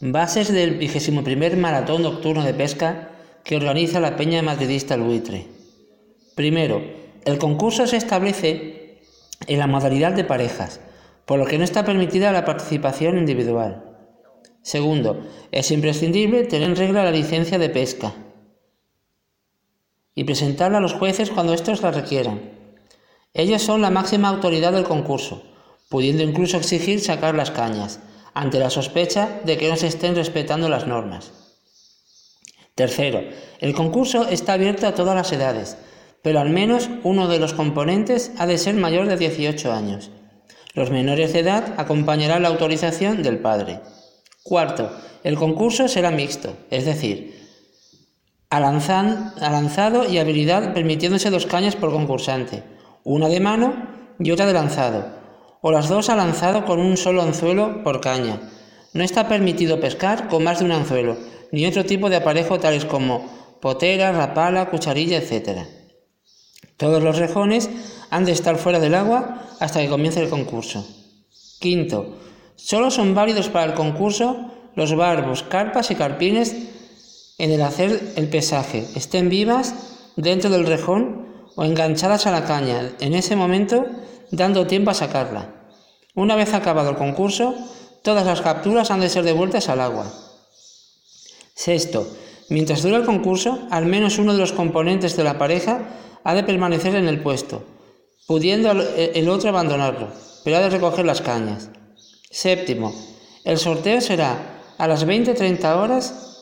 Bases del 21 Maratón Nocturno de Pesca que organiza la Peña Madridista El Buitre. Primero, el concurso se establece en la modalidad de parejas, por lo que no está permitida la participación individual. Segundo, es imprescindible tener en regla la licencia de pesca y presentarla a los jueces cuando estos la requieran. Ellos son la máxima autoridad del concurso, pudiendo incluso exigir sacar las cañas, ante la sospecha de que no se estén respetando las normas. Tercero, el concurso está abierto a todas las edades, pero al menos uno de los componentes ha de ser mayor de 18 años. Los menores de edad acompañarán la autorización del padre. Cuarto, el concurso será mixto, es decir, lanzado y habilidad permitiéndose dos cañas por concursante, una de mano y otra de lanzado, o las dos a lanzado con un solo anzuelo por caña. No está permitido pescar con más de un anzuelo, ni otro tipo de aparejo tales como potera, rapala, cucharilla, etc. Todos los rejones han de estar fuera del agua hasta que comience el concurso. Quinto, solo son válidos para el concurso los barbos, carpas y carpines en el hacer el pesaje, estén vivas dentro del rejón o enganchadas a la caña, en ese momento dando tiempo a sacarla. Una vez acabado el concurso, todas las capturas han de ser devueltas al agua. Sexto, mientras dura el concurso, al menos uno de los componentes de la pareja ha de permanecer en el puesto, pudiendo el otro abandonarlo, pero ha de recoger las cañas. Séptimo, el sorteo será a las 20-30 horas